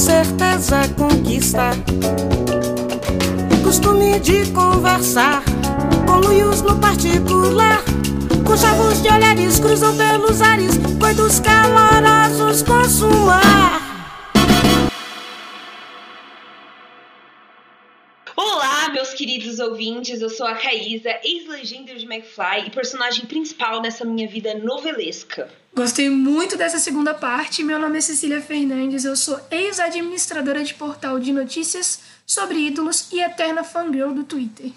certeza conquista. Costume de conversar com no particular. Com chavos de olhares cruzam pelos ares, coitos calorosos consumar. Queridos ouvintes, eu sou a Caísa, ex-legenda de McFly e personagem principal nessa minha vida novelesca. Gostei muito dessa segunda parte. Meu nome é Cecília Fernandes, eu sou ex-administradora de portal de notícias sobre ídolos e eterna fangirl do Twitter.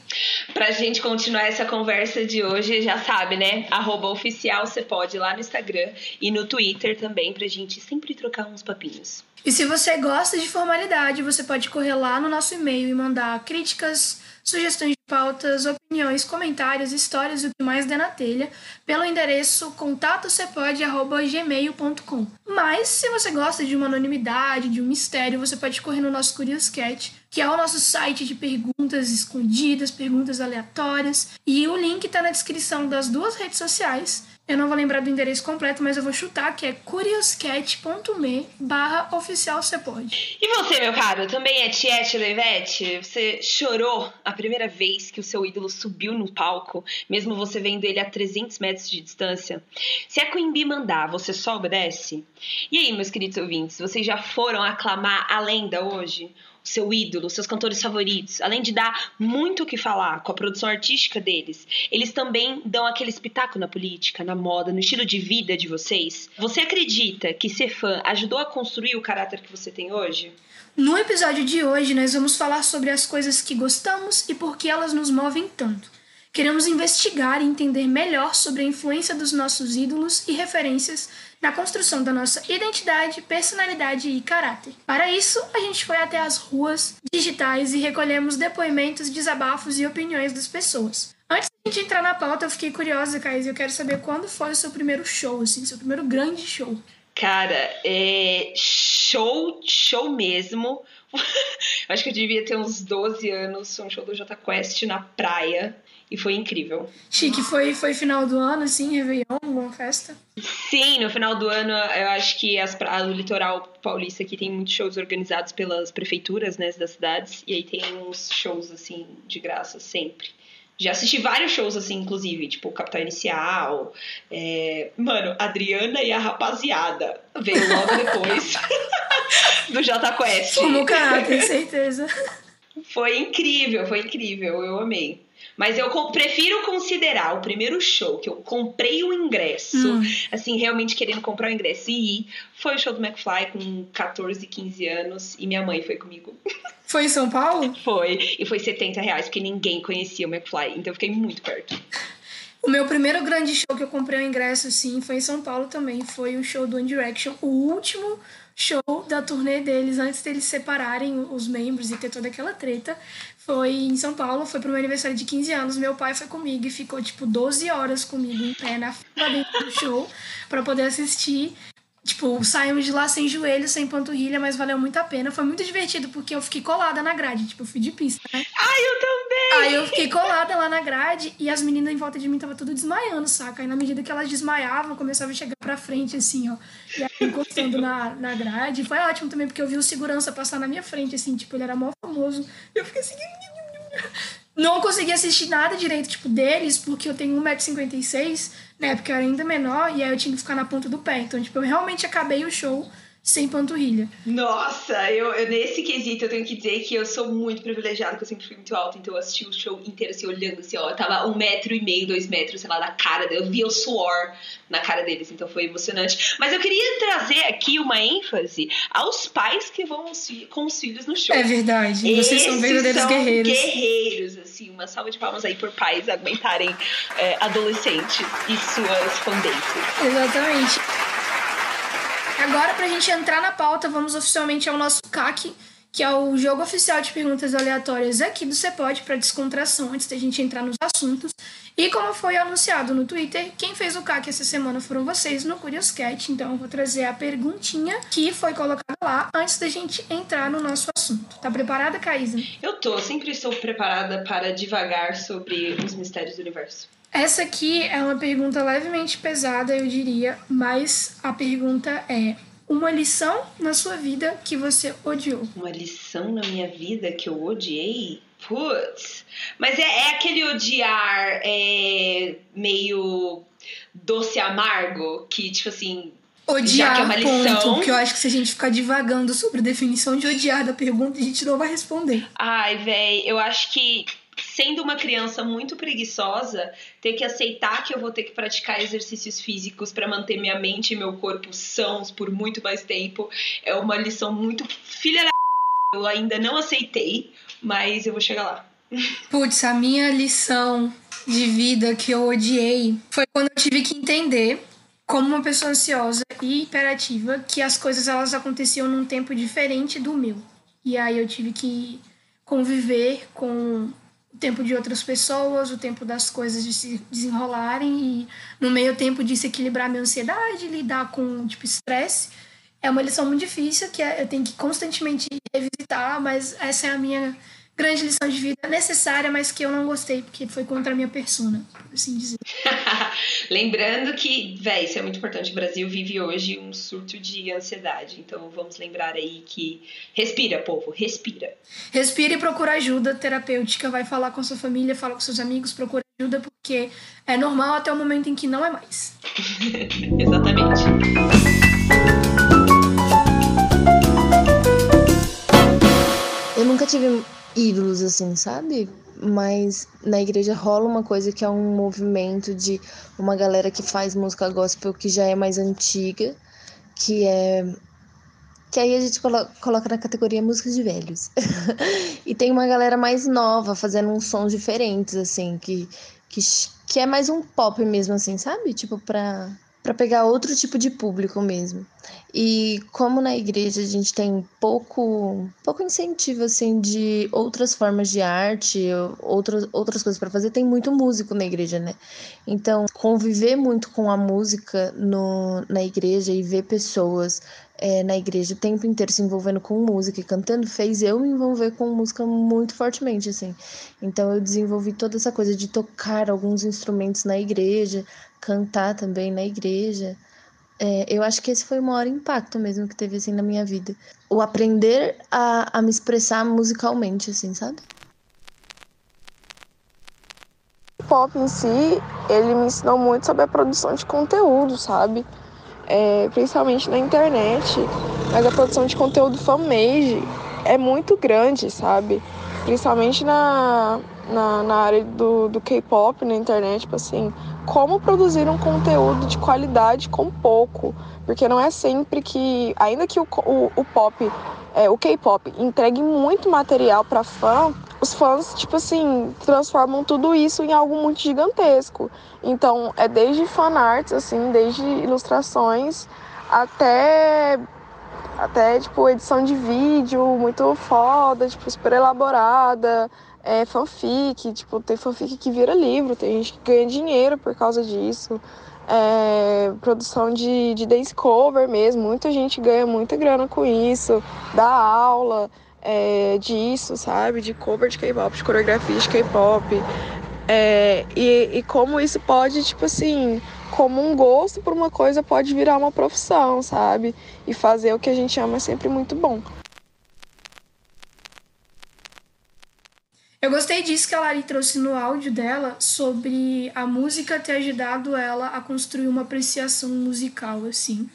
Pra gente continuar essa conversa de hoje, já sabe, né? Arroba oficial, você pode ir lá no Instagram e no Twitter também, pra gente sempre trocar uns papinhos. E se você gosta de formalidade, você pode correr lá no nosso e-mail e mandar críticas, sugestões de pautas, opiniões, comentários, histórias e o que mais der na telha pelo endereço contatocpod.gmail.com. Mas se você gosta de uma anonimidade, de um mistério, você pode correr no nosso Curious Cat, que é o nosso site de perguntas escondidas, perguntas aleatórias, e o link está na descrição das duas redes sociais. Eu não vou lembrar do endereço completo, mas eu vou chutar que é curiouscat.me barra oficial. E você, meu caro, também é Tiete Levete? Você chorou a primeira vez que o seu ídolo subiu no palco, mesmo você vendo ele a 300 metros de distância? Se a Queen Bee mandar, você só obedece? E aí, meus queridos ouvintes, vocês já foram aclamar a lenda hoje? Seu ídolo, seus cantores favoritos, além de dar muito o que falar com a produção artística deles, eles também dão aquele espetáculo na política, na moda, no estilo de vida de vocês. Você acredita que ser fã ajudou a construir o caráter que você tem hoje? No episódio de hoje, nós vamos falar sobre as coisas que gostamos e por que elas nos movem tanto. Queremos investigar e entender melhor sobre a influência dos nossos ídolos e referências na construção da nossa identidade, personalidade e caráter. Para isso, a gente foi até as ruas digitais e recolhemos depoimentos, desabafos e opiniões das pessoas. Antes de a gente entrar na pauta, eu fiquei curiosa, Caís, eu quero saber quando foi o seu primeiro show, assim, seu primeiro grande show. Cara, é show, show mesmo. Acho que eu devia ter uns 12 anos, foi um show do Jota Quest na praia e foi incrível. Chique, foi, foi final do ano, assim, Réveillon, uma festa? Sim, no final do ano eu acho que as, o litoral paulista aqui tem muitos shows organizados pelas prefeituras, né, das cidades, e aí tem uns shows, assim, de graça sempre. Já assisti vários shows, assim, inclusive, tipo Capital Inicial. É... Mano, Adriana e a Rapaziada veio logo depois do Jota Quest. Como cara, tenho certeza. Foi incrível, foi incrível, eu amei. Mas eu prefiro considerar o primeiro show que eu comprei o ingresso, hum. assim, realmente querendo comprar o ingresso e ir, foi o show do McFly com 14, 15 anos e minha mãe foi comigo. Foi em São Paulo? Foi, e foi 70 reais, porque ninguém conhecia o McFly, então eu fiquei muito perto. O meu primeiro grande show que eu comprei o ingresso, assim, foi em São Paulo também. Foi o show do One Direction, o último show da turnê deles, antes deles separarem os membros e ter toda aquela treta. Foi em São Paulo, foi pro meu aniversário de 15 anos. Meu pai foi comigo e ficou, tipo, 12 horas comigo em pé na fila dentro do show para poder assistir. Tipo, saímos de lá sem joelho, sem panturrilha, mas valeu muito a pena. Foi muito divertido porque eu fiquei colada na grade, tipo, eu fui de pista, né? Ai, eu também! Aí eu fiquei colada lá na grade e as meninas em volta de mim tava tudo desmaiando, saca? Aí na medida que elas desmaiavam, começava a chegar pra frente, assim, ó. E aí encostando na, na grade. Foi ótimo também porque eu vi o segurança passar na minha frente, assim, tipo, ele era mó famoso. E eu fiquei assim. Não consegui assistir nada direito, tipo, deles, porque eu tenho 1,56m, né? Porque eu era ainda menor, e aí eu tinha que ficar na ponta do pé. Então, tipo, eu realmente acabei o show sem panturrilha. Nossa, eu, eu, nesse quesito eu tenho que dizer que eu sou muito privilegiada, que eu sempre fui muito alta, então eu assisti o show inteiro assim, olhando assim, ó, eu tava um metro e meio, dois metros, sei lá, na cara dele, eu via o suor na cara deles, então foi emocionante. Mas eu queria trazer aqui uma ênfase aos pais que vão com os filhos no show. É verdade, vocês Esses são verdadeiros são guerreiros. guerreiros, assim, uma salva de palmas aí por pais aguentarem é, adolescentes e suas fanbases. Exatamente. Agora, pra gente entrar na pauta, vamos oficialmente ao nosso CAC, que é o jogo oficial de perguntas aleatórias aqui do Cepode para descontração, antes da gente entrar nos assuntos. E como foi anunciado no Twitter, quem fez o CAC essa semana foram vocês no Curious Cat, então eu vou trazer a perguntinha que foi colocada lá antes da gente entrar no nosso assunto. Tá preparada, Caísa? Eu tô, sempre estou preparada para divagar sobre os mistérios do universo. Essa aqui é uma pergunta levemente pesada, eu diria, mas a pergunta é: uma lição na sua vida que você odiou. Uma lição na minha vida que eu odiei? Putz. Mas é, é aquele odiar é, meio doce amargo, que, tipo assim. Odiar, já que é uma lição. ponto, porque eu acho que se a gente ficar divagando sobre a definição de odiar da pergunta, a gente não vai responder. Ai, véi, eu acho que sendo uma criança muito preguiçosa, ter que aceitar que eu vou ter que praticar exercícios físicos para manter minha mente e meu corpo sãos por muito mais tempo é uma lição muito filha da eu ainda não aceitei, mas eu vou chegar lá. Putz, a minha lição de vida que eu odiei foi quando eu tive que entender como uma pessoa ansiosa e hiperativa que as coisas elas aconteciam num tempo diferente do meu. E aí eu tive que conviver com o tempo de outras pessoas, o tempo das coisas de se desenrolarem e no meio tempo de se equilibrar minha ansiedade, lidar com tipo estresse. É uma lição muito difícil que é, eu tenho que constantemente revisitar, mas essa é a minha grande lição de vida necessária, mas que eu não gostei porque foi contra a minha persona, por assim dizer. Lembrando que, véi, isso é muito importante. O Brasil vive hoje um surto de ansiedade. Então vamos lembrar aí que respira, povo, respira. Respira e procura ajuda terapêutica. Vai falar com sua família, fala com seus amigos, procura ajuda, porque é normal até o momento em que não é mais. Exatamente. Eu nunca tive ídolos assim, sabe? Mas na igreja rola uma coisa que é um movimento de uma galera que faz música gospel que já é mais antiga, que é que aí a gente colo coloca na categoria músicas de velhos. e tem uma galera mais nova fazendo uns sons diferentes assim, que que, que é mais um pop mesmo assim, sabe? Tipo pra para pegar outro tipo de público mesmo. E como na igreja a gente tem pouco, pouco incentivo assim de outras formas de arte, outras outras coisas para fazer, tem muito músico na igreja, né? Então, conviver muito com a música no, na igreja e ver pessoas é, na igreja o tempo inteiro se envolvendo com música e cantando fez eu me envolver com música muito fortemente, assim. Então eu desenvolvi toda essa coisa de tocar alguns instrumentos na igreja, cantar também na igreja. É, eu acho que esse foi o maior impacto mesmo que teve assim na minha vida. O aprender a, a me expressar musicalmente, assim, sabe? O pop em si, ele me ensinou muito sobre a produção de conteúdo, sabe? É, principalmente na internet. Mas a produção de conteúdo fanmade é muito grande, sabe? Principalmente na, na, na área do, do K-pop na internet, tipo assim, como produzir um conteúdo de qualidade com pouco. Porque não é sempre que, ainda que o, o, o pop, é, o K-pop entregue muito material para fã, os fãs, tipo assim, transformam tudo isso em algo muito gigantesco. Então, é desde fanarts, assim, desde ilustrações até até tipo edição de vídeo muito foda, tipo super elaborada, é, fanfic, tipo, tem fanfic que vira livro, tem gente que ganha dinheiro por causa disso. É, produção de, de dance cover mesmo, muita gente ganha muita grana com isso, dá aula é, disso, sabe? De cover de K-pop, de coreografia de K-pop. É, e, e como isso pode, tipo assim, como um gosto por uma coisa pode virar uma profissão, sabe? E fazer o que a gente ama é sempre muito bom. Eu gostei disso que a Lari trouxe no áudio dela sobre a música ter ajudado ela a construir uma apreciação musical, assim.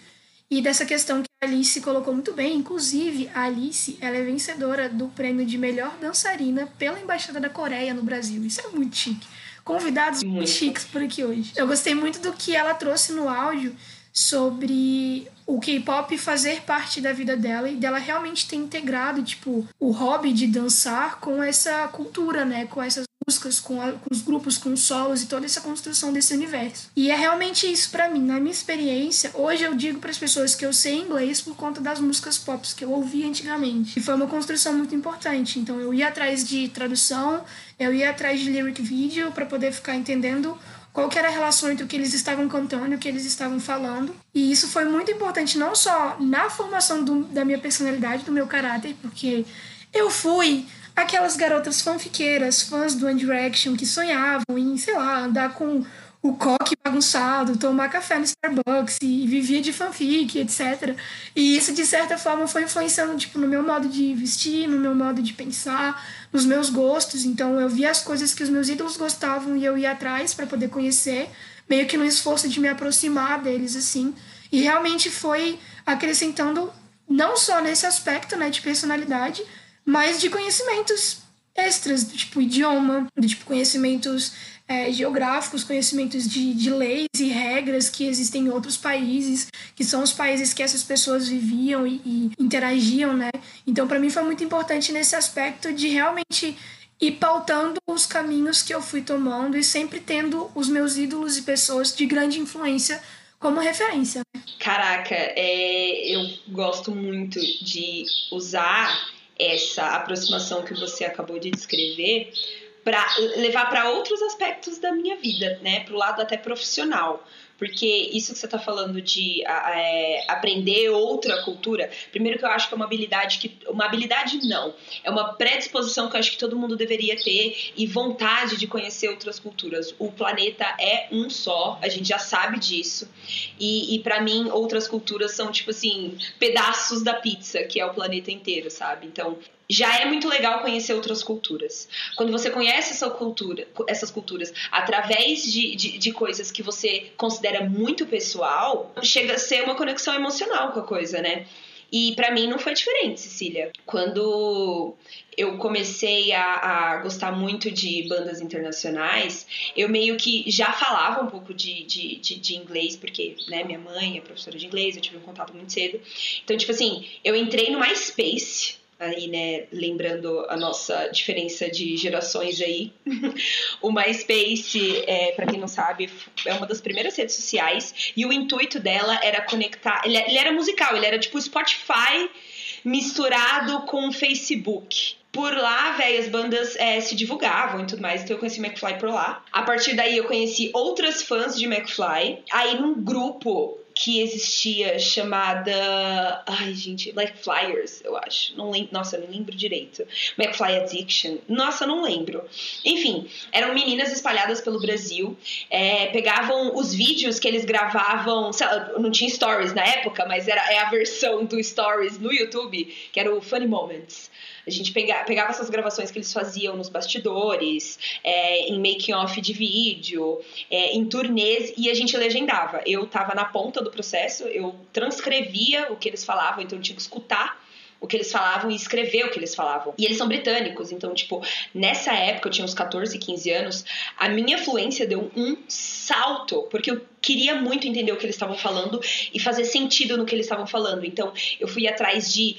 E dessa questão Alice colocou muito bem, inclusive a Alice, ela é vencedora do prêmio de melhor dançarina pela Embaixada da Coreia no Brasil. Isso é muito chique. Convidados muito chiques por aqui hoje. Eu gostei muito do que ela trouxe no áudio sobre o K-pop fazer parte da vida dela e dela realmente ter integrado, tipo, o hobby de dançar com essa cultura, né? Com essas músicas, com, a, com os grupos, com os solos e toda essa construção desse universo. E é realmente isso para mim. Na minha experiência, hoje eu digo para as pessoas que eu sei inglês por conta das músicas pop que eu ouvia antigamente. E foi uma construção muito importante. Então eu ia atrás de tradução, eu ia atrás de lyric video para poder ficar entendendo qual era a relação entre o que eles estavam cantando e o que eles estavam falando. E isso foi muito importante não só na formação do, da minha personalidade, do meu caráter, porque eu fui aquelas garotas fanfiqueiras, fãs do One Direction, que sonhavam em, sei lá, andar com o coque bagunçado, tomar café no Starbucks e vivia de fanfic, etc. E isso, de certa forma, foi influenciando tipo, no meu modo de vestir, no meu modo de pensar, nos meus gostos. Então, eu via as coisas que os meus ídolos gostavam e eu ia atrás para poder conhecer, meio que no esforço de me aproximar deles, assim. E realmente foi acrescentando, não só nesse aspecto né, de personalidade, mas de conhecimentos extras, do tipo idioma, do tipo conhecimentos é, geográficos, conhecimentos de, de leis e regras que existem em outros países, que são os países que essas pessoas viviam e, e interagiam, né? Então, para mim foi muito importante nesse aspecto de realmente ir pautando os caminhos que eu fui tomando e sempre tendo os meus ídolos e pessoas de grande influência como referência. Né? Caraca, é, eu gosto muito de usar essa aproximação que você acabou de descrever para levar para outros aspectos da minha vida, né, para o lado até profissional. Porque isso que você está falando de é, aprender outra cultura, primeiro que eu acho que é uma habilidade que. Uma habilidade não. É uma predisposição que eu acho que todo mundo deveria ter e vontade de conhecer outras culturas. O planeta é um só, a gente já sabe disso. E, e para mim, outras culturas são, tipo assim, pedaços da pizza, que é o planeta inteiro, sabe? Então, já é muito legal conhecer outras culturas. Quando você conhece essa cultura, essas culturas através de, de, de, coisas que você considera muito pessoal, chega a ser uma conexão emocional com a coisa, né? E para mim não foi diferente, Cecília. Quando eu comecei a, a, gostar muito de bandas internacionais, eu meio que já falava um pouco de, de, de, de, inglês, porque né, minha mãe é professora de inglês, eu tive um contato muito cedo. Então, tipo assim, eu entrei no MySpace aí, né, lembrando a nossa diferença de gerações aí. o MySpace, é, para quem não sabe, é uma das primeiras redes sociais e o intuito dela era conectar, ele, ele era musical, ele era tipo Spotify misturado com Facebook. Por lá, velho, as bandas é, se divulgavam e tudo mais, então eu conheci McFly por lá. A partir daí eu conheci outras fãs de McFly. Aí num grupo que existia chamada. Ai, gente, like Flyers, eu acho. Não lembro, nossa, não lembro direito. McFly Addiction. Nossa, não lembro. Enfim, eram meninas espalhadas pelo Brasil. É, pegavam os vídeos que eles gravavam. Lá, não tinha stories na época, mas era, é a versão do stories no YouTube, que era o Funny Moments. A gente pega, pegava essas gravações que eles faziam nos bastidores, é, em making-off de vídeo, é, em turnês, e a gente legendava. Eu tava na ponta do processo, eu transcrevia o que eles falavam, então eu tinha que escutar o que eles falavam e escrever o que eles falavam. E eles são britânicos, então, tipo, nessa época, eu tinha uns 14, 15 anos, a minha fluência deu um salto, porque eu queria muito entender o que eles estavam falando e fazer sentido no que eles estavam falando. Então, eu fui atrás de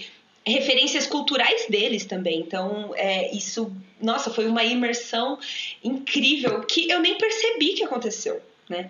referências culturais deles também. Então, é, isso, nossa, foi uma imersão incrível que eu nem percebi que aconteceu, né?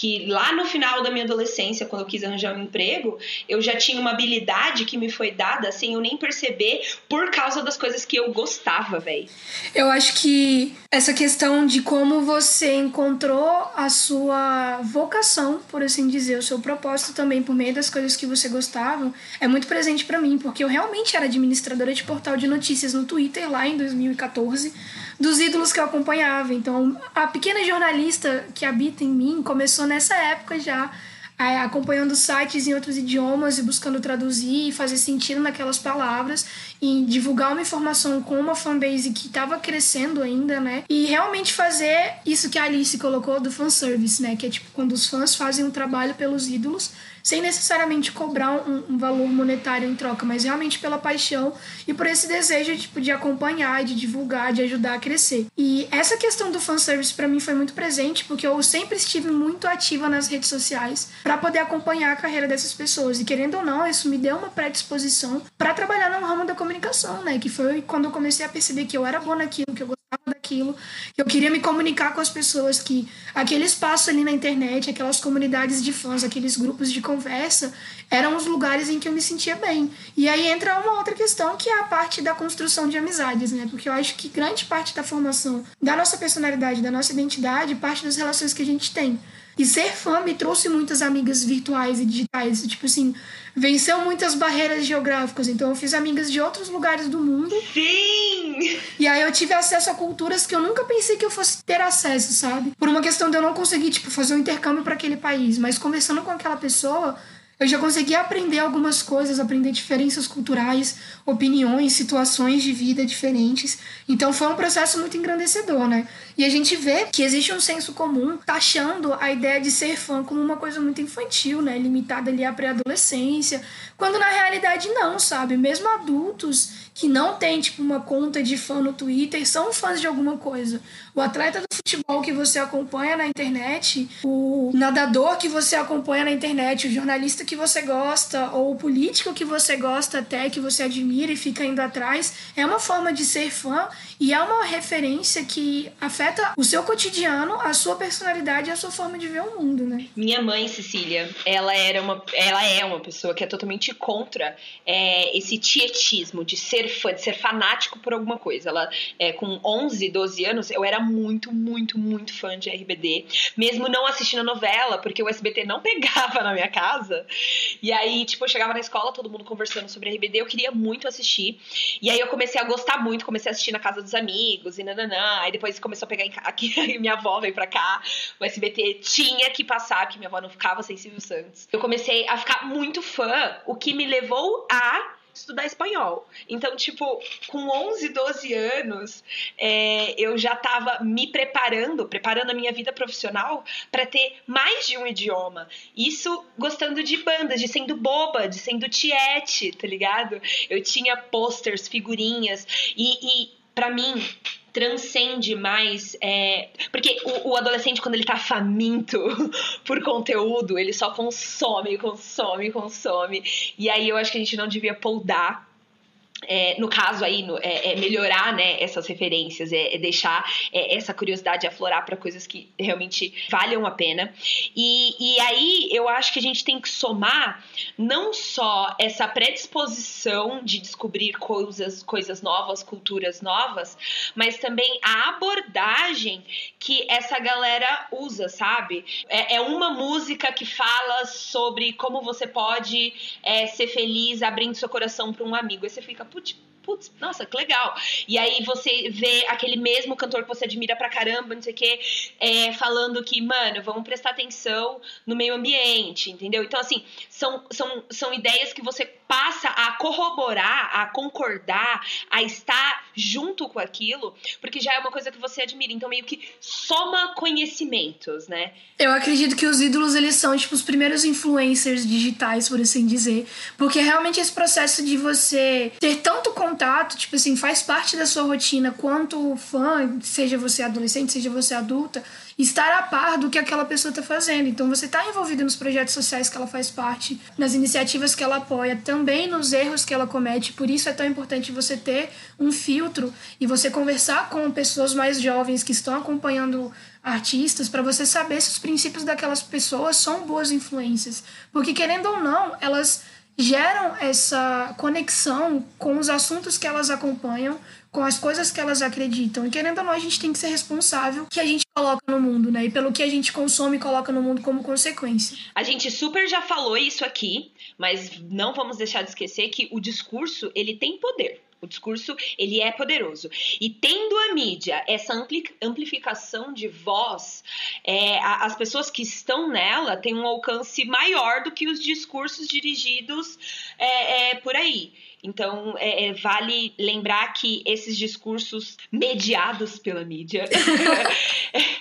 Que lá no final da minha adolescência, quando eu quis arranjar um emprego, eu já tinha uma habilidade que me foi dada sem eu nem perceber por causa das coisas que eu gostava, velho. Eu acho que essa questão de como você encontrou a sua vocação, por assim dizer, o seu propósito também por meio das coisas que você gostava, é muito presente para mim, porque eu realmente era administradora de portal de notícias no Twitter lá em 2014 dos ídolos que eu acompanhava. Então, a pequena jornalista que habita em mim começou nessa época já, acompanhando sites em outros idiomas e buscando traduzir e fazer sentido naquelas palavras e divulgar uma informação com uma fanbase que estava crescendo ainda, né? E realmente fazer isso que a Alice colocou do fanservice, né? Que é tipo quando os fãs fazem um trabalho pelos ídolos sem necessariamente cobrar um, um, valor monetário em troca, mas realmente pela paixão e por esse desejo tipo, de acompanhar, de divulgar, de ajudar a crescer. E essa questão do fanservice para mim foi muito presente, porque eu sempre estive muito ativa nas redes sociais para poder acompanhar a carreira dessas pessoas. E querendo ou não, isso me deu uma predisposição para trabalhar no ramo da comunicação, né? Que foi quando eu comecei a perceber que eu era boa naquilo, que eu daquilo, que eu queria me comunicar com as pessoas, que aquele espaço ali na internet, aquelas comunidades de fãs, aqueles grupos de conversa, eram os lugares em que eu me sentia bem. E aí entra uma outra questão que é a parte da construção de amizades, né? Porque eu acho que grande parte da formação da nossa personalidade, da nossa identidade, parte das relações que a gente tem. E ser fã me trouxe muitas amigas virtuais e digitais. Tipo assim, venceu muitas barreiras geográficas. Então eu fiz amigas de outros lugares do mundo. Sim! E aí eu tive acesso a culturas que eu nunca pensei que eu fosse ter acesso, sabe? Por uma questão de eu não conseguir, tipo, fazer um intercâmbio para aquele país. Mas conversando com aquela pessoa, eu já consegui aprender algumas coisas, aprender diferenças culturais, opiniões, situações de vida diferentes. Então foi um processo muito engrandecedor, né? E a gente vê que existe um senso comum taxando a ideia de ser fã como uma coisa muito infantil, né? Limitada ali à pré-adolescência. Quando na realidade não, sabe? Mesmo adultos que não têm, tipo, uma conta de fã no Twitter são fãs de alguma coisa. O atleta do futebol que você acompanha na internet, o nadador que você acompanha na internet, o jornalista que você gosta, ou o político que você gosta até, que você admira e fica indo atrás, é uma forma de ser fã e é uma referência que afeta o seu cotidiano, a sua personalidade e a sua forma de ver o mundo, né? Minha mãe, Cecília, ela era uma, ela é uma pessoa que é totalmente contra é, esse tietismo de ser fã, de ser fanático por alguma coisa. Ela, é, com 11, 12 anos, eu era muito, muito, muito fã de RBD, mesmo não assistindo a novela, porque o SBT não pegava na minha casa. E aí, tipo, eu chegava na escola, todo mundo conversando sobre RBD, eu queria muito assistir. E aí eu comecei a gostar muito, comecei a assistir na casa dos amigos e nananã. Aí depois começou a pegar em aqui, minha avó veio pra cá, o SBT tinha que passar, que minha avó não ficava sem Silvio Santos. Eu comecei a ficar muito fã, o que me levou a estudar espanhol. Então, tipo, com 11, 12 anos, é, eu já estava me preparando, preparando a minha vida profissional para ter mais de um idioma. Isso gostando de bandas, de sendo boba, de sendo tiete, tá ligado? Eu tinha posters, figurinhas e, e para mim transcende mais. É... Porque o, o, adolescente, quando ele tá faminto por conteúdo, ele só consome, consome, consome. E aí eu acho que a gente não devia poldar é, no caso aí, no, é, é, melhorar né, essas referências, é, é deixar é, essa curiosidade aflorar para coisas que realmente valham a pena. E, e aí eu acho que a gente tem que somar não só essa predisposição de descobrir coisas, coisas novas, culturas novas, mas também a abordagem que essa galera usa, sabe? É, é uma música que fala sobre como você pode ser feliz abrindo seu coração para um amigo. Aí você fica, putz, putz, nossa, que legal. E aí você vê aquele mesmo cantor que você admira pra caramba, não sei o quê, é, falando que, mano, vamos prestar atenção no meio ambiente, entendeu? Então, assim, são, são, são ideias que você passa a corroborar, a concordar, a estar junto com aquilo, porque já é uma coisa que você admira. Então, meio que soma conhecimentos, né? Eu acredito que os ídolos, eles são, tipo, os primeiros influencers digitais, por assim dizer. Porque realmente esse processo de você ter tanto contato, tipo assim, faz parte da sua rotina quanto fã, seja você adolescente, seja você adulta, estar a par do que aquela pessoa está fazendo. Então você está envolvido nos projetos sociais que ela faz parte, nas iniciativas que ela apoia, também nos erros que ela comete. Por isso é tão importante você ter um filtro e você conversar com pessoas mais jovens que estão acompanhando artistas para você saber se os princípios daquelas pessoas são boas influências. Porque querendo ou não, elas geram essa conexão com os assuntos que elas acompanham, com as coisas que elas acreditam. E querendo ou não, a gente tem que ser responsável que a gente coloca no mundo, né? E pelo que a gente consome e coloca no mundo como consequência. A gente super já falou isso aqui, mas não vamos deixar de esquecer que o discurso, ele tem poder. O discurso, ele é poderoso. E tendo a mídia essa amplificação de voz, é, as pessoas que estão nela têm um alcance maior do que os discursos dirigidos é, é, por aí. Então, é, é, vale lembrar que esses discursos mediados pela mídia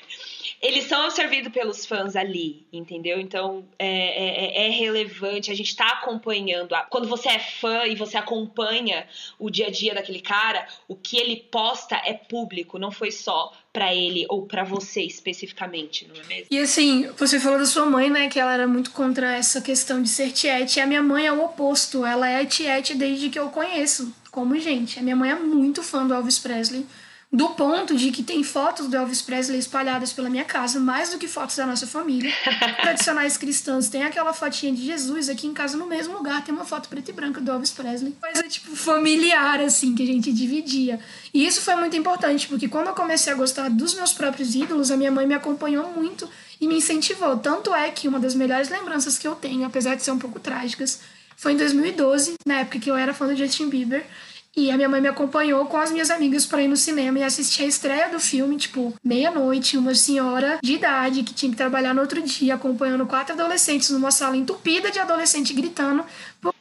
eles são absorvidos pelos fãs ali, entendeu? Então é, é, é relevante, a gente tá acompanhando. Quando você é fã e você acompanha o dia a dia daquele cara, o que ele posta é público, não foi só para ele ou para você especificamente, não é mesmo? E assim, você falou da sua mãe, né, que ela era muito contra essa questão de ser tiete. A minha mãe é o oposto, ela é tiete desde que eu conheço como gente. A minha mãe é muito fã do Elvis Presley do ponto de que tem fotos do Elvis Presley espalhadas pela minha casa, mais do que fotos da nossa família. Tradicionais cristãos tem aquela fotinha de Jesus aqui em casa, no mesmo lugar, tem uma foto preta e branca do Elvis Presley. Coisa, tipo, familiar, assim, que a gente dividia. E isso foi muito importante, porque quando eu comecei a gostar dos meus próprios ídolos, a minha mãe me acompanhou muito e me incentivou. Tanto é que uma das melhores lembranças que eu tenho, apesar de ser um pouco trágicas, foi em 2012, na época que eu era fã do Justin Bieber. E a minha mãe me acompanhou com as minhas amigas para ir no cinema e assistir a estreia do filme, tipo, meia-noite, uma senhora de idade que tinha que trabalhar no outro dia, acompanhando quatro adolescentes numa sala entupida de adolescente gritando por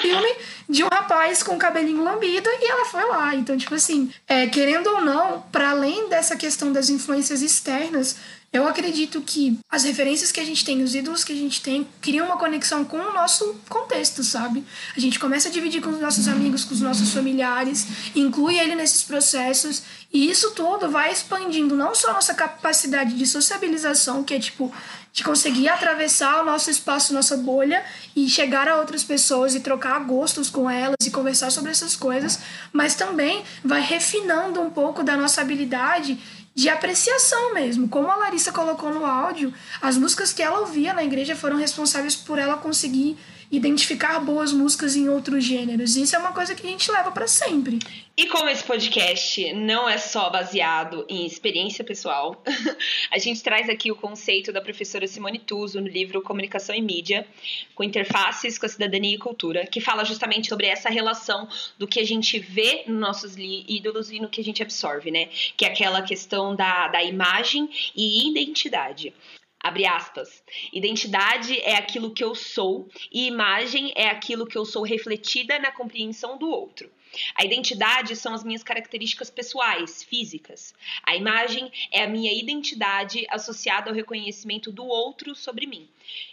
filme de um rapaz com cabelinho lambido e ela foi lá. Então, tipo assim, é, querendo ou não, para além dessa questão das influências externas, eu acredito que as referências que a gente tem, os ídolos que a gente tem, criam uma conexão com o nosso contexto, sabe? A gente começa a dividir com os nossos amigos, com os nossos familiares, inclui ele nesses processos, e isso tudo vai expandindo não só a nossa capacidade de sociabilização, que é tipo de conseguir atravessar o nosso espaço, nossa bolha e chegar a outras pessoas e trocar gostos com elas e conversar sobre essas coisas, mas também vai refinando um pouco da nossa habilidade de apreciação mesmo. Como a Larissa colocou no áudio, as músicas que ela ouvia na igreja foram responsáveis por ela conseguir identificar boas músicas em outros gêneros. Isso é uma coisa que a gente leva para sempre. E como esse podcast não é só baseado em experiência pessoal, a gente traz aqui o conceito da professora Simone Tuso no livro Comunicação e Mídia, com interfaces com a cidadania e cultura, que fala justamente sobre essa relação do que a gente vê nos nossos ídolos e no que a gente absorve, né? Que é aquela questão da, da imagem e identidade. Abre aspas. Identidade é aquilo que eu sou e imagem é aquilo que eu sou refletida na compreensão do outro. A identidade são as minhas características pessoais, físicas. A imagem é a minha identidade associada ao reconhecimento do outro sobre mim.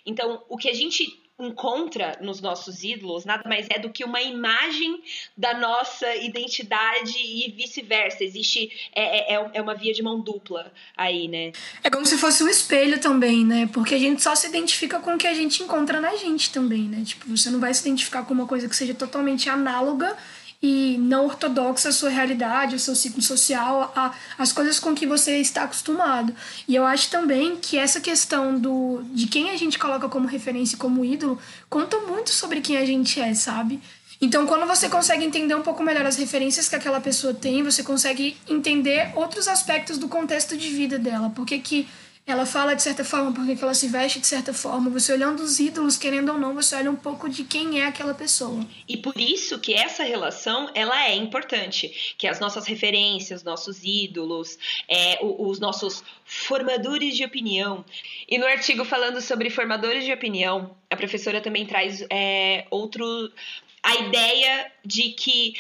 Então, o que a gente encontra nos nossos ídolos nada mais é do que uma imagem da nossa identidade e vice-versa. Existe é, é, é uma via de mão dupla aí, né? É como se fosse um espelho também, né? Porque a gente só se identifica com o que a gente encontra na gente também, né? Tipo, você não vai se identificar com uma coisa que seja totalmente análoga e não ortodoxa a sua realidade, o seu ciclo social, a, as coisas com que você está acostumado. E eu acho também que essa questão do de quem a gente coloca como referência e como ídolo conta muito sobre quem a gente é, sabe? Então, quando você consegue entender um pouco melhor as referências que aquela pessoa tem, você consegue entender outros aspectos do contexto de vida dela. Por que, que ela fala de certa forma porque ela se veste de certa forma. Você olhando os ídolos, querendo ou não, você olha um pouco de quem é aquela pessoa. E por isso que essa relação ela é importante, que as nossas referências, nossos ídolos, é, os nossos formadores de opinião. E no artigo falando sobre formadores de opinião, a professora também traz é, outro a ideia de que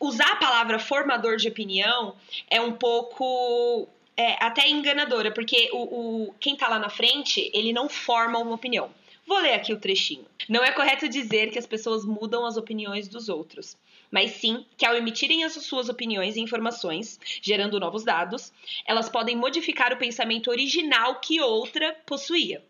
usar a palavra formador de opinião é um pouco é, até enganadora, porque o, o, quem tá lá na frente, ele não forma uma opinião. Vou ler aqui o trechinho. Não é correto dizer que as pessoas mudam as opiniões dos outros, mas sim que ao emitirem as suas opiniões e informações, gerando novos dados, elas podem modificar o pensamento original que outra possuía.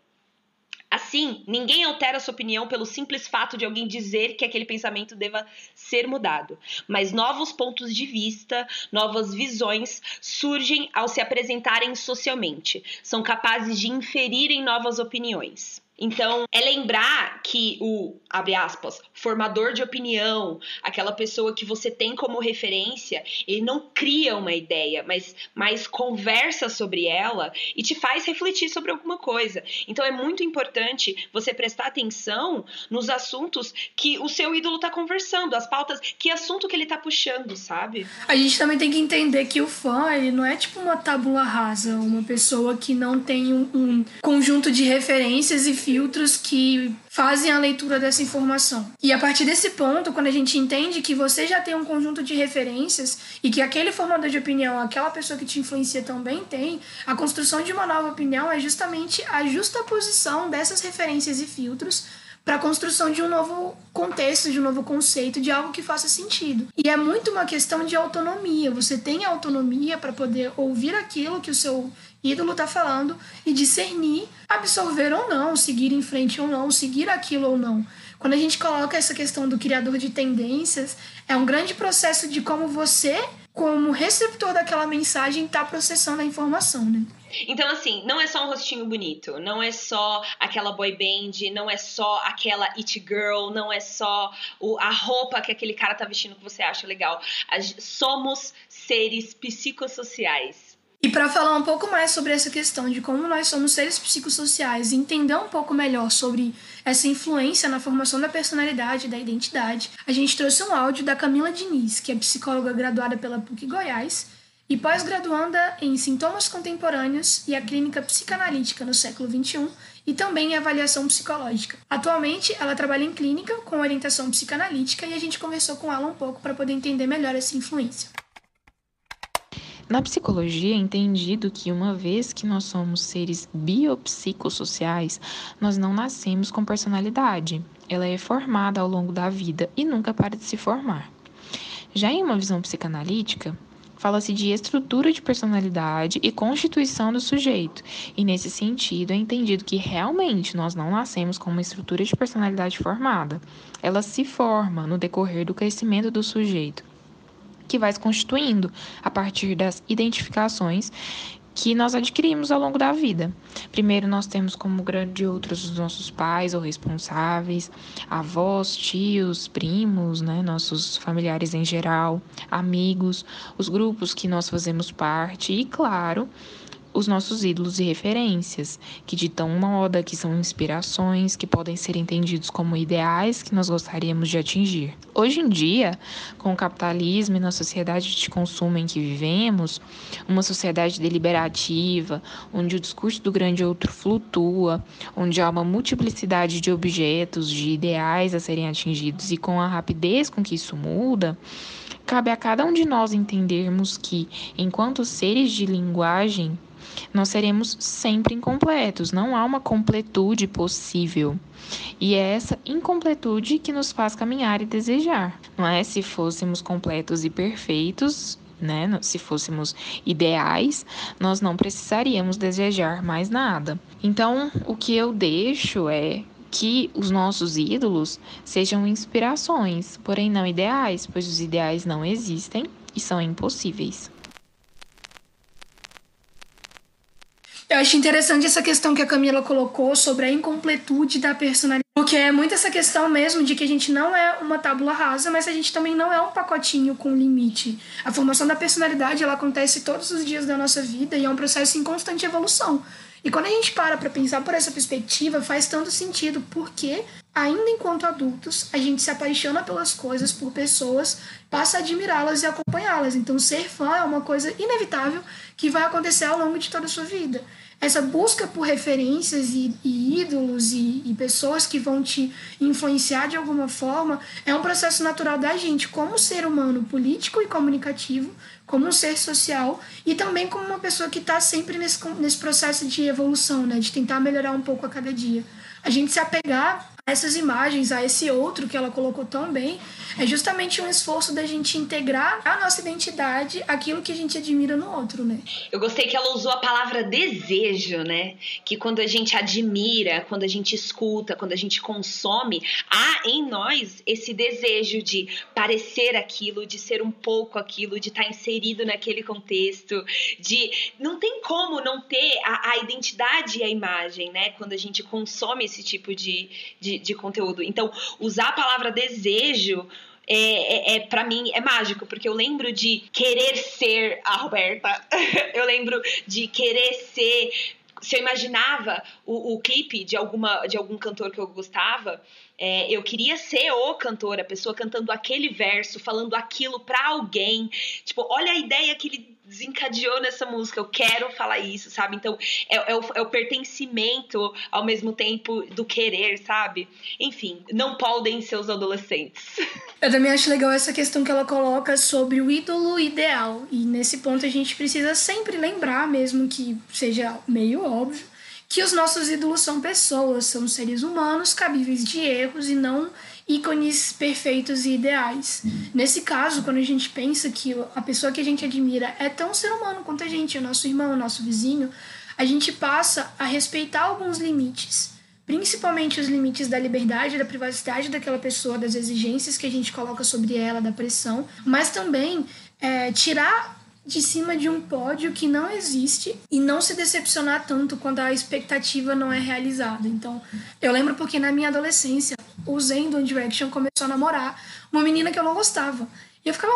Assim, ninguém altera sua opinião pelo simples fato de alguém dizer que aquele pensamento deva ser mudado, mas novos pontos de vista, novas visões surgem ao se apresentarem socialmente, são capazes de inferir em novas opiniões. Então, é lembrar que o, abre aspas, formador de opinião, aquela pessoa que você tem como referência, ele não cria uma ideia, mas, mas conversa sobre ela e te faz refletir sobre alguma coisa. Então, é muito importante você prestar atenção nos assuntos que o seu ídolo está conversando, as pautas, que assunto que ele está puxando, sabe? A gente também tem que entender que o fã, ele não é tipo uma tábula rasa, uma pessoa que não tem um, um conjunto de referências e filtros que fazem a leitura dessa informação. E a partir desse ponto, quando a gente entende que você já tem um conjunto de referências e que aquele formador de opinião, aquela pessoa que te influencia também tem, a construção de uma nova opinião é justamente a justa posição dessas referências e filtros para a construção de um novo contexto, de um novo conceito, de algo que faça sentido. E é muito uma questão de autonomia. Você tem autonomia para poder ouvir aquilo que o seu ídolo está falando e discernir, absorver ou não, seguir em frente ou não, seguir aquilo ou não. Quando a gente coloca essa questão do criador de tendências, é um grande processo de como você como receptor daquela mensagem, está processando a informação, né? Então, assim, não é só um rostinho bonito, não é só aquela boy band, não é só aquela it girl, não é só o, a roupa que aquele cara tá vestindo que você acha legal. Somos seres psicossociais. E para falar um pouco mais sobre essa questão de como nós somos seres psicossociais e entender um pouco melhor sobre essa influência na formação da personalidade e da identidade, a gente trouxe um áudio da Camila Diniz, que é psicóloga graduada pela PUC Goiás e pós-graduanda em sintomas contemporâneos e a clínica psicanalítica no século XXI e também em avaliação psicológica. Atualmente, ela trabalha em clínica com orientação psicanalítica e a gente conversou com ela um pouco para poder entender melhor essa influência. Na psicologia é entendido que uma vez que nós somos seres biopsicossociais, nós não nascemos com personalidade. Ela é formada ao longo da vida e nunca para de se formar. Já em uma visão psicanalítica, fala-se de estrutura de personalidade e constituição do sujeito. E nesse sentido, é entendido que realmente nós não nascemos com uma estrutura de personalidade formada. Ela se forma no decorrer do crescimento do sujeito que vai se constituindo a partir das identificações que nós adquirimos ao longo da vida. Primeiro, nós temos como grande outros os nossos pais ou responsáveis, avós, tios, primos, né, nossos familiares em geral, amigos, os grupos que nós fazemos parte e, claro, os nossos ídolos e referências, que ditam moda, que são inspirações, que podem ser entendidos como ideais que nós gostaríamos de atingir. Hoje em dia, com o capitalismo e na sociedade de consumo em que vivemos, uma sociedade deliberativa, onde o discurso do grande outro flutua, onde há uma multiplicidade de objetos, de ideais a serem atingidos e com a rapidez com que isso muda, cabe a cada um de nós entendermos que, enquanto seres de linguagem, nós seremos sempre incompletos, não há uma completude possível. E é essa incompletude que nos faz caminhar e desejar. Não é se fôssemos completos e perfeitos, né? Se fôssemos ideais, nós não precisaríamos desejar mais nada. Então, o que eu deixo é que os nossos ídolos sejam inspirações, porém não ideais, pois os ideais não existem e são impossíveis. Eu acho interessante essa questão que a Camila colocou sobre a incompletude da personalidade. Porque é muito essa questão mesmo de que a gente não é uma tábula rasa, mas a gente também não é um pacotinho com limite. A formação da personalidade ela acontece todos os dias da nossa vida e é um processo em constante evolução. E quando a gente para para pensar por essa perspectiva, faz tanto sentido, porque ainda enquanto adultos, a gente se apaixona pelas coisas, por pessoas, passa a admirá-las e acompanhá-las. Então, ser fã é uma coisa inevitável que vai acontecer ao longo de toda a sua vida essa busca por referências e, e ídolos e, e, pessoas que vão te influenciar de alguma forma é um processo natural da gente como ser humano político e comunicativo, como um ser social e também como uma pessoa que está sempre nesse, nesse processo de evolução, né, de tentar melhorar um pouco a cada dia. A gente se apegar essas imagens, a esse outro que ela colocou tão bem, é justamente um esforço da gente integrar a nossa identidade aquilo que a gente admira no outro, né? Eu gostei que ela usou a palavra desejo, né? Que quando a gente admira, quando a gente escuta, quando a gente consome, há em nós esse desejo de parecer aquilo, de ser um pouco aquilo, de estar inserido naquele contexto, de não tem como não ter a, a identidade e a imagem, né? Quando a gente consome esse tipo de, de de, conteúdo. Então, usar a palavra desejo é, é, é para mim é mágico, porque eu lembro de querer ser a Roberta, eu lembro de querer ser. Se eu imaginava o, o clipe de, alguma, de algum cantor que eu gostava, é, eu queria ser o cantor, a pessoa cantando aquele verso, falando aquilo para alguém. Tipo, olha a ideia que ele desencadeou nessa música. Eu quero falar isso, sabe? Então, é, é, o, é o pertencimento ao mesmo tempo do querer, sabe? Enfim, não podem ser os adolescentes. Eu também acho legal essa questão que ela coloca sobre o ídolo ideal. E nesse ponto a gente precisa sempre lembrar, mesmo que seja meio óbvio que os nossos ídolos são pessoas, são seres humanos cabíveis de erros e não ícones perfeitos e ideais. Nesse caso, quando a gente pensa que a pessoa que a gente admira é tão ser humano quanto a gente, o nosso irmão, o nosso vizinho, a gente passa a respeitar alguns limites, principalmente os limites da liberdade, da privacidade daquela pessoa, das exigências que a gente coloca sobre ela, da pressão, mas também é, tirar de cima de um pódio que não existe e não se decepcionar tanto quando a expectativa não é realizada. Então, eu lembro porque na minha adolescência, o Zen do One Direction começou a namorar uma menina que eu não gostava. E eu ficava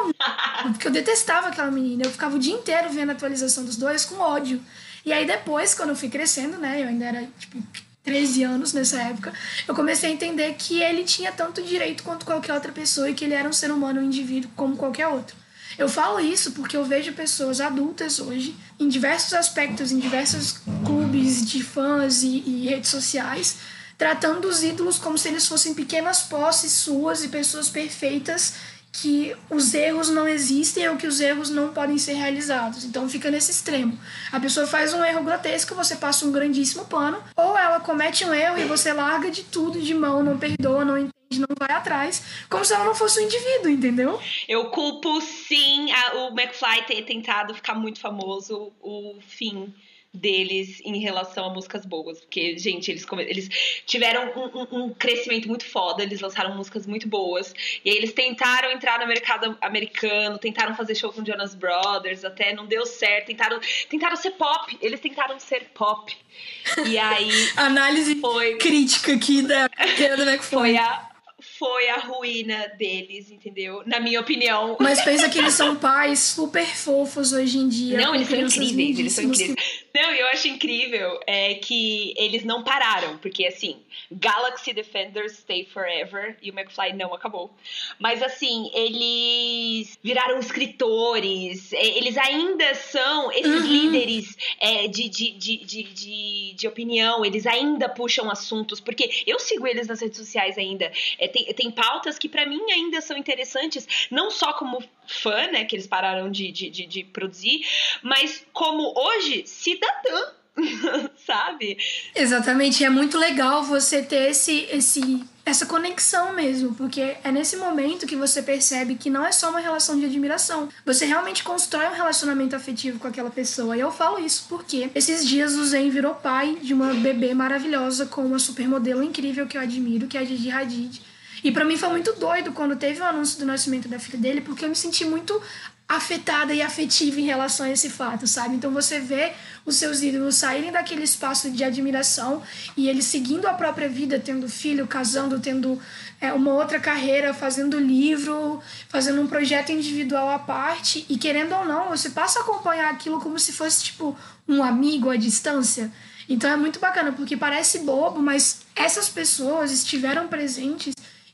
porque eu detestava aquela menina. Eu ficava o dia inteiro vendo a atualização dos dois com ódio. E aí depois, quando eu fui crescendo, né, eu ainda era tipo 13 anos nessa época, eu comecei a entender que ele tinha tanto direito quanto qualquer outra pessoa e que ele era um ser humano, um indivíduo como qualquer outro. Eu falo isso porque eu vejo pessoas adultas hoje, em diversos aspectos, em diversos clubes de fãs e, e redes sociais, tratando os ídolos como se eles fossem pequenas posses suas e pessoas perfeitas que os erros não existem ou que os erros não podem ser realizados. Então fica nesse extremo. A pessoa faz um erro grotesco, você passa um grandíssimo pano, ou ela comete um erro e você larga de tudo de mão, não perdoa, não entende, não vai atrás, como se ela não fosse um indivíduo, entendeu? Eu culpo sim a, o McFly ter tentado ficar muito famoso, o fim deles em relação a músicas boas. Porque, gente, eles, eles tiveram um, um, um, crescimento muito foda, eles lançaram músicas muito boas. E aí eles tentaram entrar no mercado americano, tentaram fazer show com Jonas Brothers, até não deu certo. Tentaram, tentaram ser pop, eles tentaram ser pop. E aí. Análise foi... crítica aqui da do McFly. Foi a foi a ruína deles, entendeu? Na minha opinião. Mas pensa que eles são pais super fofos hoje em dia. Não, eles são incríveis, eles são incríveis. Não, eu acho incrível é que eles não pararam, porque assim, Galaxy Defenders Stay Forever e o McFly não acabou. Mas assim, eles viraram escritores, é, eles ainda são esses uhum. líderes é, de, de, de, de, de, de, opinião, eles ainda puxam assuntos, porque eu sigo eles nas redes sociais ainda. É, tem, tem pautas que para mim ainda são interessantes, não só como fã, né, que eles pararam de, de, de, de produzir, mas como hoje cidadã sabe? Exatamente, é muito legal você ter esse, esse, essa conexão mesmo, porque é nesse momento que você percebe que não é só uma relação de admiração, você realmente constrói um relacionamento afetivo com aquela pessoa. E eu falo isso porque esses dias o Zen virou pai de uma bebê maravilhosa com uma supermodelo incrível que eu admiro, que é a Gigi Hadid. E para mim foi muito doido quando teve o anúncio do nascimento da filha dele, porque eu me senti muito afetada e afetiva em relação a esse fato, sabe? Então você vê os seus ídolos saírem daquele espaço de admiração e eles seguindo a própria vida, tendo filho, casando, tendo é, uma outra carreira, fazendo livro, fazendo um projeto individual à parte e querendo ou não, você passa a acompanhar aquilo como se fosse tipo um amigo à distância. Então é muito bacana porque parece bobo, mas essas pessoas estiveram presentes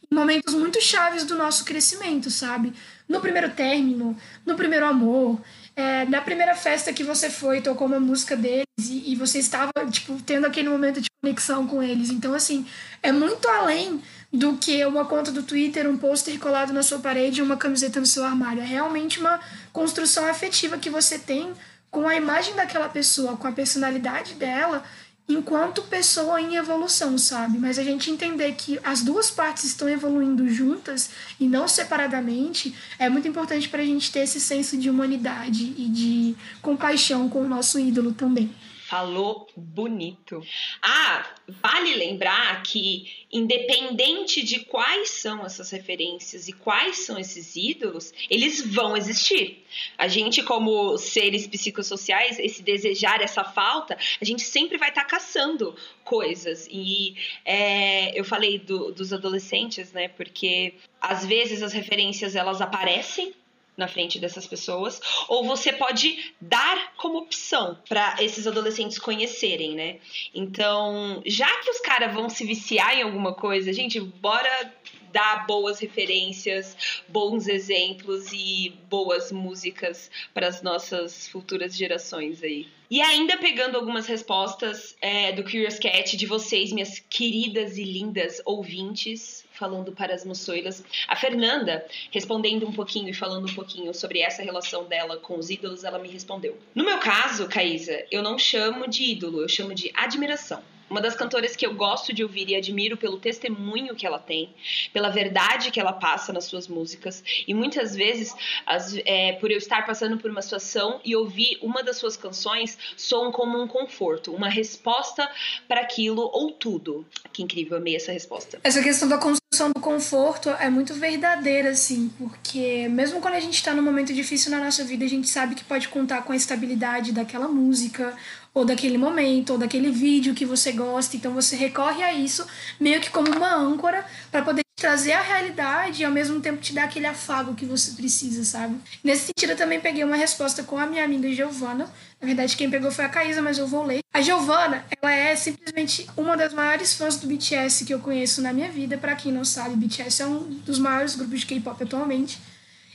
momentos muito chaves do nosso crescimento, sabe? no primeiro término, no primeiro amor, é, na primeira festa que você foi, tocou uma música deles e, e, você estava, tipo, tendo aquele momento de conexão com eles. Então, assim, é muito além do que uma conta do Twitter, um pôster colado na sua parede e uma camiseta no seu armário. É realmente uma construção afetiva que você tem com a imagem daquela pessoa, com a personalidade dela enquanto pessoa em evolução, sabe? Mas a gente entender que as duas partes estão evoluindo juntas e não separadamente é muito importante para a gente ter esse senso de humanidade e de compaixão com o nosso ídolo também. Falou bonito. Ah, vale lembrar que, independente de quais são essas referências e quais são esses ídolos, eles vão existir. A gente, como seres psicossociais, esse desejar, essa falta, a gente sempre vai estar tá caçando coisas. E é, eu falei do, dos adolescentes, né? Porque às vezes as referências elas aparecem na frente dessas pessoas, ou você pode dar como opção para esses adolescentes conhecerem, né? Então, já que os caras vão se viciar em alguma coisa, gente, bora dar boas referências, bons exemplos e boas músicas para as nossas futuras gerações aí. E ainda pegando algumas respostas é, do Curious Cat de vocês, minhas queridas e lindas ouvintes, falando para as moçoilas. A Fernanda, respondendo um pouquinho e falando um pouquinho sobre essa relação dela com os ídolos, ela me respondeu. No meu caso, Caísa, eu não chamo de ídolo, eu chamo de admiração. Uma das cantoras que eu gosto de ouvir e admiro pelo testemunho que ela tem, pela verdade que ela passa nas suas músicas, e muitas vezes, as, é, por eu estar passando por uma situação e ouvir uma das suas canções, soam como um conforto, uma resposta para aquilo ou tudo. Que incrível, amei essa resposta. Essa questão da construção do conforto é muito verdadeira, assim, porque mesmo quando a gente está num momento difícil na nossa vida, a gente sabe que pode contar com a estabilidade daquela música, ou daquele momento, ou daquele vídeo que você gosta. Então você recorre a isso meio que como uma âncora para poder trazer a realidade e ao mesmo tempo te dar aquele afago que você precisa, sabe? Nesse sentido, eu também peguei uma resposta com a minha amiga Giovana. Na verdade, quem pegou foi a Caísa, mas eu vou ler. A Giovana, ela é simplesmente uma das maiores fãs do BTS que eu conheço na minha vida. Para quem não sabe, BTS é um dos maiores grupos de K-pop atualmente.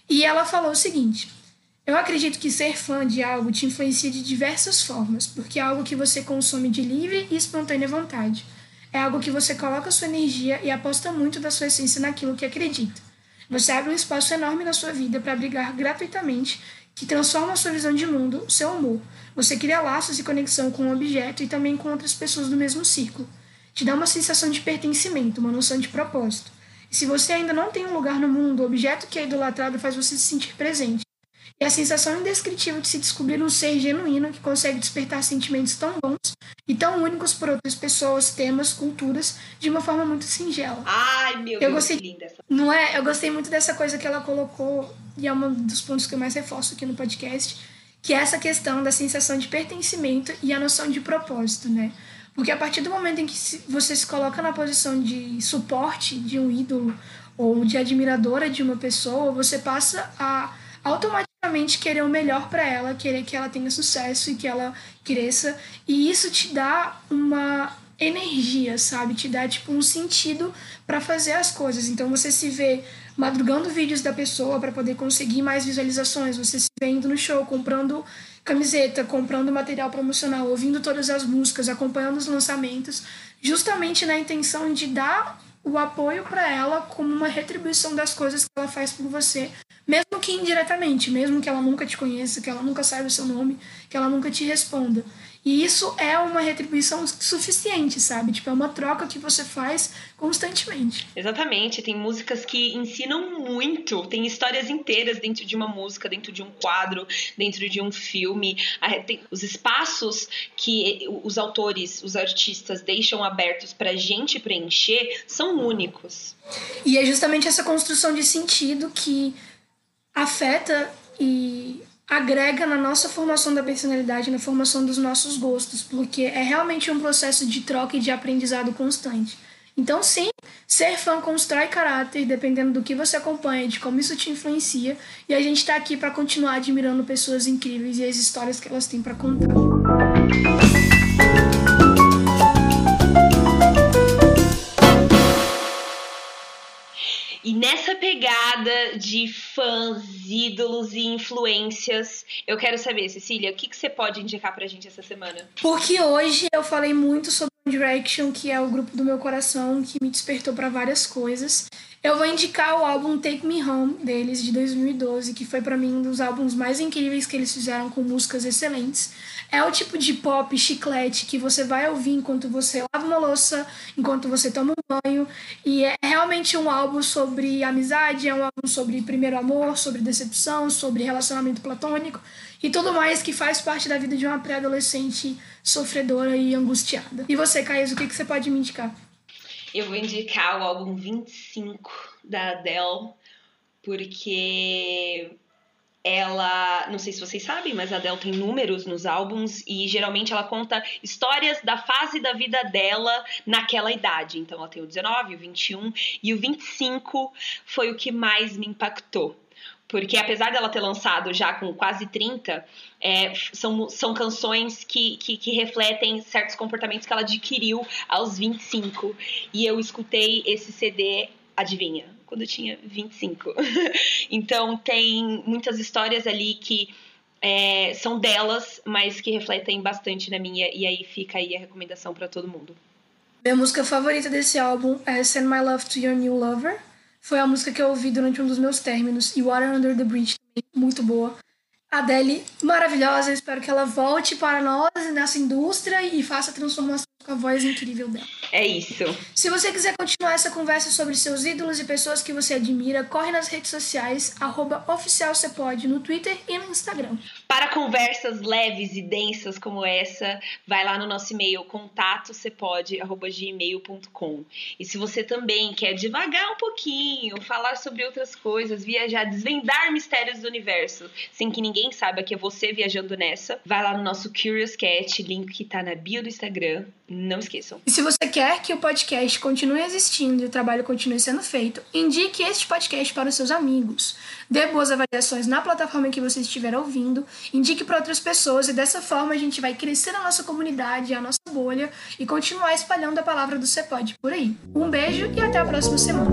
E ela falou o seguinte: eu acredito que ser fã de algo te influencia de diversas formas, porque é algo que você consome de livre e espontânea vontade. É algo que você coloca sua energia e aposta muito da sua essência naquilo que acredita. Você abre um espaço enorme na sua vida para brigar gratuitamente, que transforma a sua visão de mundo, seu amor. Você cria laços e conexão com o objeto e também com outras pessoas do mesmo círculo. Te dá uma sensação de pertencimento, uma noção de propósito. E se você ainda não tem um lugar no mundo, o objeto que é idolatrado faz você se sentir presente. E a sensação indescritível de se descobrir um ser genuíno que consegue despertar sentimentos tão bons e tão únicos por outras pessoas, temas, culturas, de uma forma muito singela. Ai, meu eu Deus, gostei, que linda essa. Não é? Eu gostei muito dessa coisa que ela colocou, e é um dos pontos que eu mais reforço aqui no podcast, que é essa questão da sensação de pertencimento e a noção de propósito, né? Porque a partir do momento em que você se coloca na posição de suporte de um ídolo ou de admiradora de uma pessoa, você passa a automaticamente querer o melhor para ela, querer que ela tenha sucesso e que ela cresça. E isso te dá uma energia, sabe? Te dá tipo um sentido para fazer as coisas. Então você se vê madrugando vídeos da pessoa para poder conseguir mais visualizações, você se vê indo no show, comprando camiseta, comprando material promocional, ouvindo todas as músicas, acompanhando os lançamentos, justamente na intenção de dar o apoio para ela como uma retribuição das coisas que ela faz por você, mesmo que indiretamente, mesmo que ela nunca te conheça, que ela nunca saiba o seu nome, que ela nunca te responda. E isso é uma retribuição suficiente, sabe? Tipo, é uma troca que você faz constantemente. Exatamente. Tem músicas que ensinam muito. Tem histórias inteiras dentro de uma música, dentro de um quadro, dentro de um filme. Tem os espaços que os autores, os artistas deixam abertos pra gente preencher são únicos. E é justamente essa construção de sentido que afeta e agrega na nossa formação da personalidade, na formação dos nossos gostos, porque é realmente um processo de troca e de aprendizado constante. Então, sim, ser fã constrói caráter, dependendo do que você acompanha, de como isso te influencia, e a gente está aqui para continuar admirando pessoas incríveis e as histórias que elas têm para contar. E nessa pegada de fãs, ídolos e influências, eu quero saber, Cecília, o que, que você pode indicar pra gente essa semana? Porque hoje eu falei muito sobre Direction, que é o grupo do meu coração, que me despertou para várias coisas. Eu vou indicar o álbum Take Me Home deles, de 2012, que foi para mim um dos álbuns mais incríveis que eles fizeram com músicas excelentes. É o tipo de pop chiclete que você vai ouvir enquanto você lava uma louça, enquanto você toma um banho. E é realmente um álbum sobre amizade, é um álbum sobre primeiro amor, sobre decepção, sobre relacionamento platônico e tudo mais que faz parte da vida de uma pré-adolescente sofredora e angustiada. E você, Caís, o que, que você pode me indicar? Eu vou indicar o álbum 25 da Adele, porque ela, não sei se vocês sabem, mas a Adele tem números nos álbuns e geralmente ela conta histórias da fase da vida dela naquela idade. Então ela tem o 19, o 21 e o 25 foi o que mais me impactou. Porque apesar dela ter lançado já com quase 30, é, são, são canções que, que, que refletem certos comportamentos que ela adquiriu aos 25. E eu escutei esse CD, adivinha, quando eu tinha 25. então tem muitas histórias ali que é, são delas, mas que refletem bastante na minha, e aí fica aí a recomendação para todo mundo. Minha música favorita desse álbum é Send My Love to Your New Lover. Foi a música que eu ouvi durante um dos meus términos. E Water Under the Bridge muito boa. Adele, maravilhosa. Espero que ela volte para nós nessa indústria e faça transformação com a voz incrível dela. É isso. Se você quiser continuar essa conversa sobre seus ídolos e pessoas que você admira, corre nas redes sociais, arroba oficialcepode no Twitter e no Instagram. Para conversas leves e densas como essa, vai lá no nosso e-mail contatocepode.gmail.com. E se você também quer devagar um pouquinho, falar sobre outras coisas, viajar, desvendar mistérios do universo, sem que ninguém saiba que é você viajando nessa, vai lá no nosso Curious Cat, link que tá na bio do Instagram. Não esqueçam. E se você quer que o podcast continue existindo e o trabalho continue sendo feito, indique este podcast para os seus amigos. Dê boas avaliações na plataforma que você estiver ouvindo, indique para outras pessoas e dessa forma a gente vai crescer a nossa comunidade, a nossa bolha e continuar espalhando a palavra do Cepode por aí. Um beijo e até a próxima semana.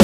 A